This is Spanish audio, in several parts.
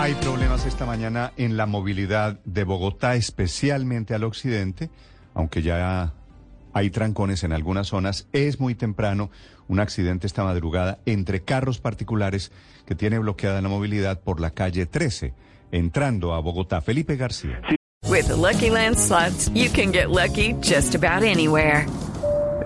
Hay problemas esta mañana en la movilidad de Bogotá, especialmente al occidente, aunque ya hay trancones en algunas zonas. Es muy temprano. Un accidente esta madrugada entre carros particulares que tiene bloqueada la movilidad por la calle 13, entrando a Bogotá. Felipe García. With Lucky Land you can get lucky just about anywhere.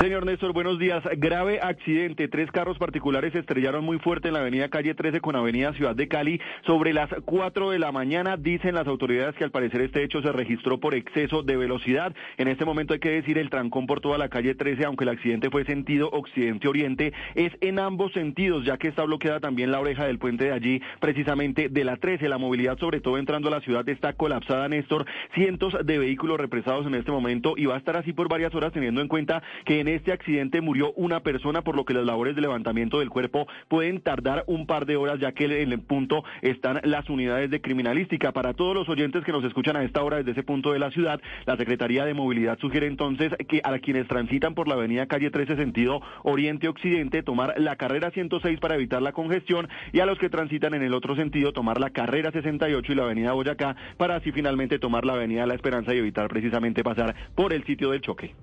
Señor Néstor, buenos días. Grave accidente. Tres carros particulares se estrellaron muy fuerte en la avenida Calle 13 con avenida Ciudad de Cali sobre las 4 de la mañana. Dicen las autoridades que al parecer este hecho se registró por exceso de velocidad. En este momento hay que decir el trancón por toda la calle 13, aunque el accidente fue sentido occidente-oriente, es en ambos sentidos, ya que está bloqueada también la oreja del puente de allí, precisamente de la 13. La movilidad, sobre todo entrando a la ciudad, está colapsada, Néstor. Cientos de vehículos represados en este momento y va a estar así por varias horas teniendo en cuenta que en este accidente murió una persona, por lo que las labores de levantamiento del cuerpo pueden tardar un par de horas, ya que en el punto están las unidades de criminalística. Para todos los oyentes que nos escuchan a esta hora desde ese punto de la ciudad, la Secretaría de Movilidad sugiere entonces que a quienes transitan por la avenida calle 13 sentido oriente-occidente tomar la carrera 106 para evitar la congestión y a los que transitan en el otro sentido tomar la carrera 68 y la avenida Boyacá para así finalmente tomar la avenida La Esperanza y evitar precisamente pasar por el sitio del choque.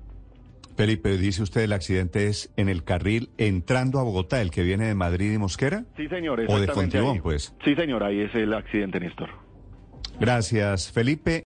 Felipe, dice usted el accidente es en el carril entrando a Bogotá, el que viene de Madrid y Mosquera. Sí, señor. O de Fontibón, ahí. pues. Sí, señor, ahí es el accidente, Néstor. Gracias, Felipe.